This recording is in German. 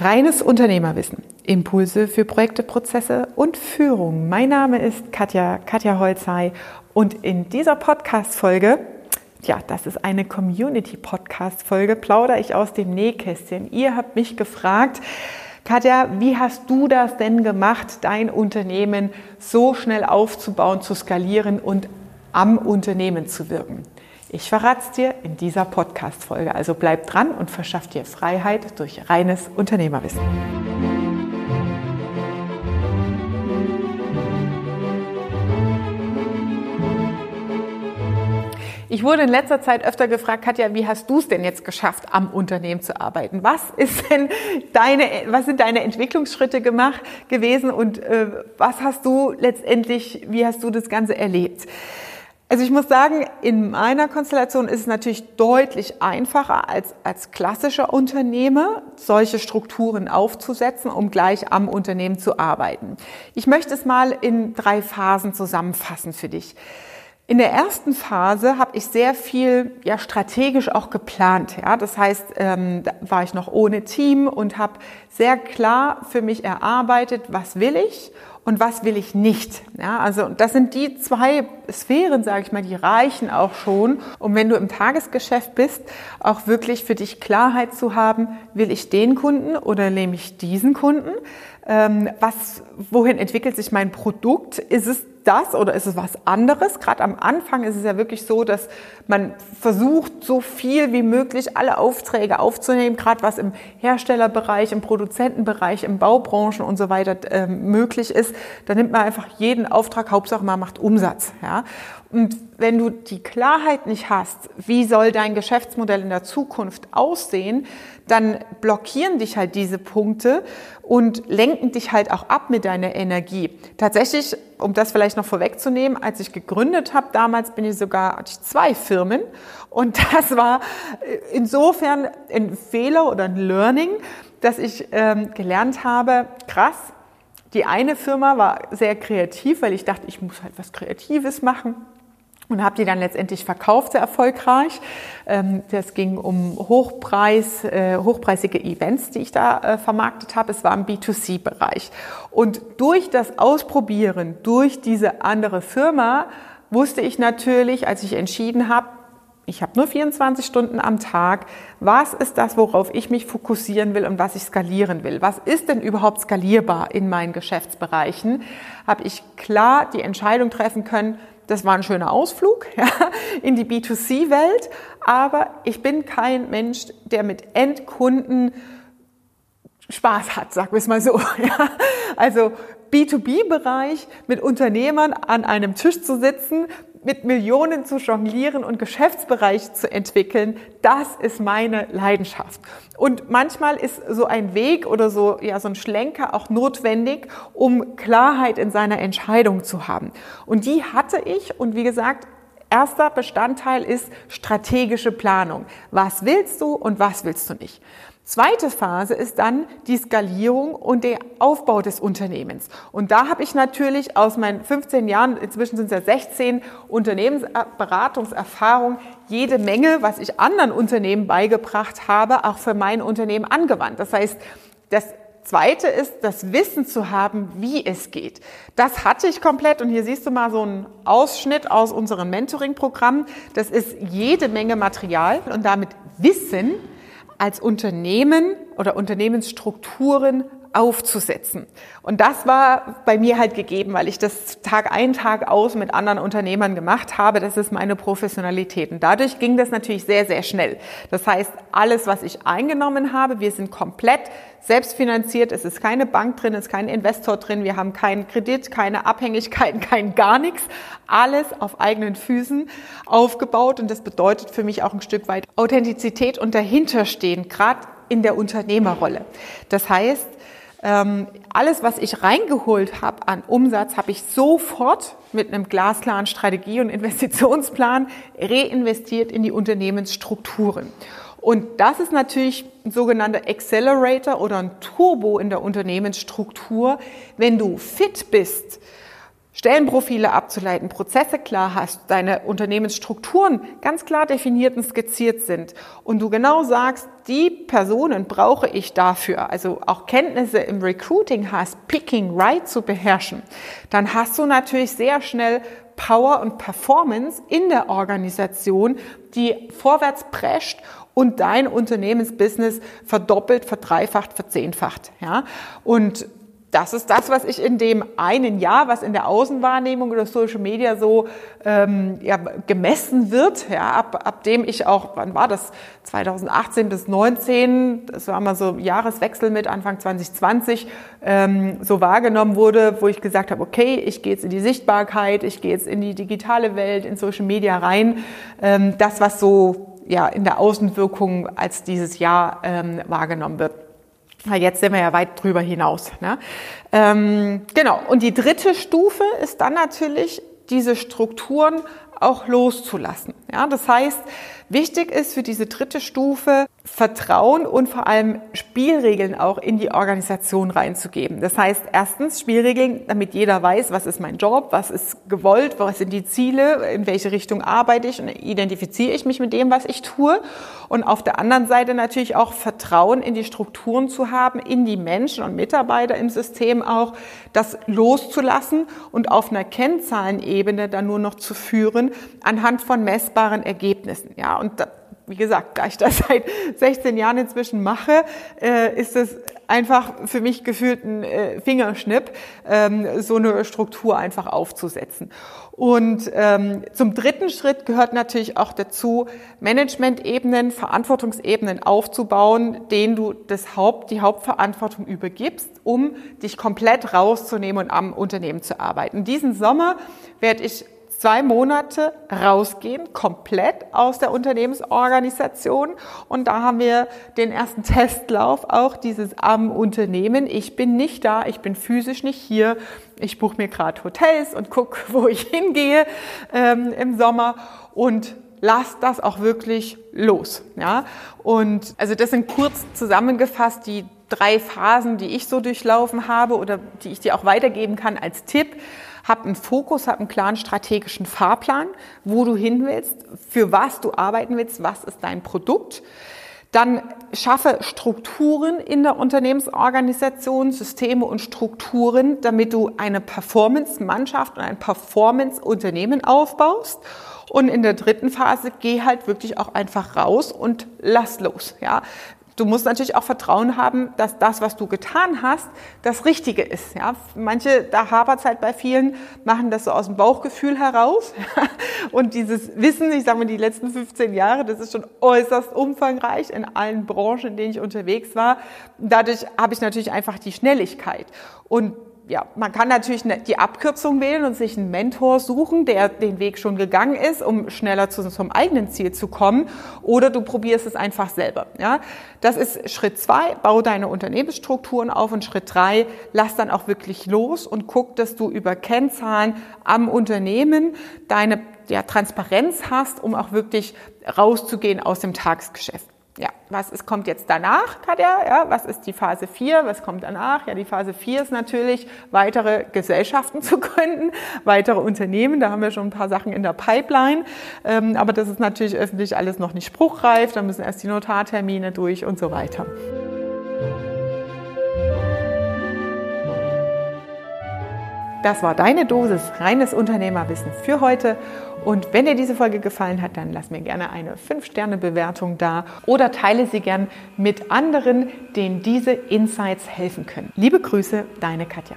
Reines Unternehmerwissen. Impulse für Projekte, Prozesse und Führung. Mein Name ist Katja, Katja Holzei und in dieser Podcast-Folge, ja, das ist eine Community-Podcast-Folge, plaudere ich aus dem Nähkästchen. Ihr habt mich gefragt, Katja, wie hast du das denn gemacht, dein Unternehmen so schnell aufzubauen, zu skalieren und am Unternehmen zu wirken? Ich verrate es dir in dieser Podcast-Folge. Also bleib dran und verschaff dir Freiheit durch reines Unternehmerwissen. Ich wurde in letzter Zeit öfter gefragt, Katja, wie hast du es denn jetzt geschafft, am Unternehmen zu arbeiten? Was ist denn deine, was sind deine Entwicklungsschritte gemacht gewesen und äh, was hast du letztendlich, wie hast du das Ganze erlebt? Also ich muss sagen, in meiner Konstellation ist es natürlich deutlich einfacher als als klassischer Unternehmer, solche Strukturen aufzusetzen, um gleich am Unternehmen zu arbeiten. Ich möchte es mal in drei Phasen zusammenfassen für dich. In der ersten Phase habe ich sehr viel ja, strategisch auch geplant. Ja? Das heißt, ähm, da war ich noch ohne Team und habe sehr klar für mich erarbeitet, was will ich und was will ich nicht. Ja, also das sind die zwei Sphären, sage ich mal, die reichen auch schon, um wenn du im Tagesgeschäft bist, auch wirklich für dich Klarheit zu haben, will ich den Kunden oder nehme ich diesen Kunden? Ähm, was, wohin entwickelt sich mein Produkt? Ist es das oder ist es was anderes? Gerade am Anfang ist es ja wirklich so, dass man versucht, so viel wie möglich alle Aufträge aufzunehmen, gerade was im Herstellerbereich, im Produzentenbereich, im Baubranchen und so weiter äh, möglich ist. Da nimmt man einfach jeden Auftrag, Hauptsache man macht Umsatz. Ja? Und wenn du die Klarheit nicht hast, wie soll dein Geschäftsmodell in der Zukunft aussehen, dann blockieren dich halt diese Punkte und lenken dich halt auch ab mit deiner Energie. Tatsächlich, um das vielleicht noch vorwegzunehmen, als ich gegründet habe, damals bin ich sogar hatte ich zwei Firmen und das war insofern ein Fehler oder ein Learning, dass ich ähm, gelernt habe, krass, die eine Firma war sehr kreativ, weil ich dachte, ich muss halt was Kreatives machen und habe die dann letztendlich verkauft, sehr erfolgreich. Ähm, das ging um Hochpreis, äh, hochpreisige Events, die ich da äh, vermarktet habe. Es war im B2C-Bereich. Und durch das Ausprobieren, durch diese andere Firma, wusste ich natürlich, als ich entschieden habe, ich habe nur 24 Stunden am Tag. Was ist das, worauf ich mich fokussieren will und was ich skalieren will? Was ist denn überhaupt skalierbar in meinen Geschäftsbereichen? Habe ich klar die Entscheidung treffen können, das war ein schöner Ausflug ja, in die B2C-Welt, aber ich bin kein Mensch, der mit Endkunden Spaß hat, sagen wir es mal so. Ja. Also B2B-Bereich mit Unternehmern an einem Tisch zu sitzen, mit Millionen zu jonglieren und Geschäftsbereiche zu entwickeln, das ist meine Leidenschaft. Und manchmal ist so ein Weg oder so, ja, so ein Schlenker auch notwendig, um Klarheit in seiner Entscheidung zu haben. Und die hatte ich und wie gesagt, erster Bestandteil ist strategische Planung. Was willst du und was willst du nicht? Zweite Phase ist dann die Skalierung und der Aufbau des Unternehmens. Und da habe ich natürlich aus meinen 15 Jahren, inzwischen sind es ja 16 Unternehmensberatungserfahrung, jede Menge, was ich anderen Unternehmen beigebracht habe, auch für mein Unternehmen angewandt. Das heißt, das Zweite ist, das Wissen zu haben, wie es geht. Das hatte ich komplett und hier siehst du mal so einen Ausschnitt aus unserem Mentoring-Programm. Das ist jede Menge Material und damit Wissen, als Unternehmen oder Unternehmensstrukturen aufzusetzen. Und das war bei mir halt gegeben, weil ich das Tag ein, Tag aus mit anderen Unternehmern gemacht habe. Das ist meine Professionalität. Und dadurch ging das natürlich sehr, sehr schnell. Das heißt, alles, was ich eingenommen habe, wir sind komplett selbstfinanziert. Es ist keine Bank drin, es ist kein Investor drin. Wir haben keinen Kredit, keine Abhängigkeiten, kein gar nichts. Alles auf eigenen Füßen aufgebaut. Und das bedeutet für mich auch ein Stück weit Authentizität und dahinterstehen, gerade in der Unternehmerrolle. Das heißt, ähm, alles, was ich reingeholt habe an Umsatz, habe ich sofort mit einem glasklaren Strategie- und Investitionsplan reinvestiert in die Unternehmensstrukturen. Und das ist natürlich ein sogenannter Accelerator oder ein Turbo in der Unternehmensstruktur. Wenn du fit bist, Stellenprofile abzuleiten, Prozesse klar hast, deine Unternehmensstrukturen ganz klar definiert und skizziert sind und du genau sagst, die Personen brauche ich dafür, also auch Kenntnisse im Recruiting hast, Picking Right zu beherrschen, dann hast du natürlich sehr schnell Power und Performance in der Organisation, die vorwärts prescht und dein Unternehmensbusiness verdoppelt, verdreifacht, verzehnfacht. Ja? Und das ist das, was ich in dem einen Jahr, was in der Außenwahrnehmung oder Social Media so ähm, ja, gemessen wird, ja, ab, ab dem ich auch, wann war das, 2018 bis 19, das war mal so Jahreswechsel mit Anfang 2020, ähm, so wahrgenommen wurde, wo ich gesagt habe, okay, ich gehe jetzt in die Sichtbarkeit, ich gehe jetzt in die digitale Welt, in Social Media rein, ähm, das, was so ja in der Außenwirkung als dieses Jahr ähm, wahrgenommen wird. Jetzt sind wir ja weit drüber hinaus. Ne? Ähm, genau. Und die dritte Stufe ist dann natürlich, diese Strukturen auch loszulassen. Ja, das heißt, wichtig ist für diese dritte Stufe Vertrauen und vor allem Spielregeln auch in die Organisation reinzugeben. Das heißt, erstens Spielregeln, damit jeder weiß, was ist mein Job, was ist gewollt, was sind die Ziele, in welche Richtung arbeite ich und identifiziere ich mich mit dem, was ich tue. Und auf der anderen Seite natürlich auch Vertrauen in die Strukturen zu haben, in die Menschen und Mitarbeiter im System auch, das loszulassen und auf einer Kennzahlenebene dann nur noch zu führen anhand von messbaren Ergebnissen. Ja, und wie gesagt, da ich das seit 16 Jahren inzwischen mache, äh, ist es einfach für mich gefühlt ein äh, Fingerschnipp, ähm, so eine Struktur einfach aufzusetzen. Und ähm, zum dritten Schritt gehört natürlich auch dazu, Management-Ebenen, Verantwortungsebenen aufzubauen, denen du das Haupt, die Hauptverantwortung übergibst, um dich komplett rauszunehmen und am Unternehmen zu arbeiten. Diesen Sommer werde ich zwei Monate rausgehen, komplett aus der Unternehmensorganisation. Und da haben wir den ersten Testlauf, auch dieses am Unternehmen. Ich bin nicht da, ich bin physisch nicht hier. Ich buche mir gerade Hotels und gucke, wo ich hingehe ähm, im Sommer. Und lass das auch wirklich los. Ja? Und also das sind kurz zusammengefasst die drei Phasen, die ich so durchlaufen habe oder die ich dir auch weitergeben kann als Tipp. Hab einen Fokus, hab einen klaren strategischen Fahrplan, wo du hin willst, für was du arbeiten willst, was ist dein Produkt. Dann schaffe Strukturen in der Unternehmensorganisation, Systeme und Strukturen, damit du eine Performance-Mannschaft und ein Performance-Unternehmen aufbaust. Und in der dritten Phase geh halt wirklich auch einfach raus und lass los. Ja, Du musst natürlich auch Vertrauen haben, dass das, was du getan hast, das Richtige ist. Ja, manche, da hapert es halt bei vielen, machen das so aus dem Bauchgefühl heraus. Und dieses Wissen, ich sage mal, die letzten 15 Jahre, das ist schon äußerst umfangreich in allen Branchen, in denen ich unterwegs war. Dadurch habe ich natürlich einfach die Schnelligkeit. Und ja, man kann natürlich die Abkürzung wählen und sich einen Mentor suchen, der den Weg schon gegangen ist, um schneller zu, zum eigenen Ziel zu kommen. Oder du probierst es einfach selber. Ja, das ist Schritt zwei. Bau deine Unternehmensstrukturen auf und Schritt drei. Lass dann auch wirklich los und guck, dass du über Kennzahlen am Unternehmen deine ja, Transparenz hast, um auch wirklich rauszugehen aus dem Tagesgeschäft ja, was ist, kommt jetzt danach, Katja? Ja, was ist die Phase 4? Was kommt danach? Ja, die Phase 4 ist natürlich, weitere Gesellschaften zu gründen, weitere Unternehmen. Da haben wir schon ein paar Sachen in der Pipeline. Ähm, aber das ist natürlich öffentlich alles noch nicht spruchreif. Da müssen erst die Notartermine durch und so weiter. Das war deine Dosis reines Unternehmerwissen für heute. Und wenn dir diese Folge gefallen hat, dann lass mir gerne eine 5-Sterne-Bewertung da oder teile sie gern mit anderen, denen diese Insights helfen können. Liebe Grüße, deine Katja.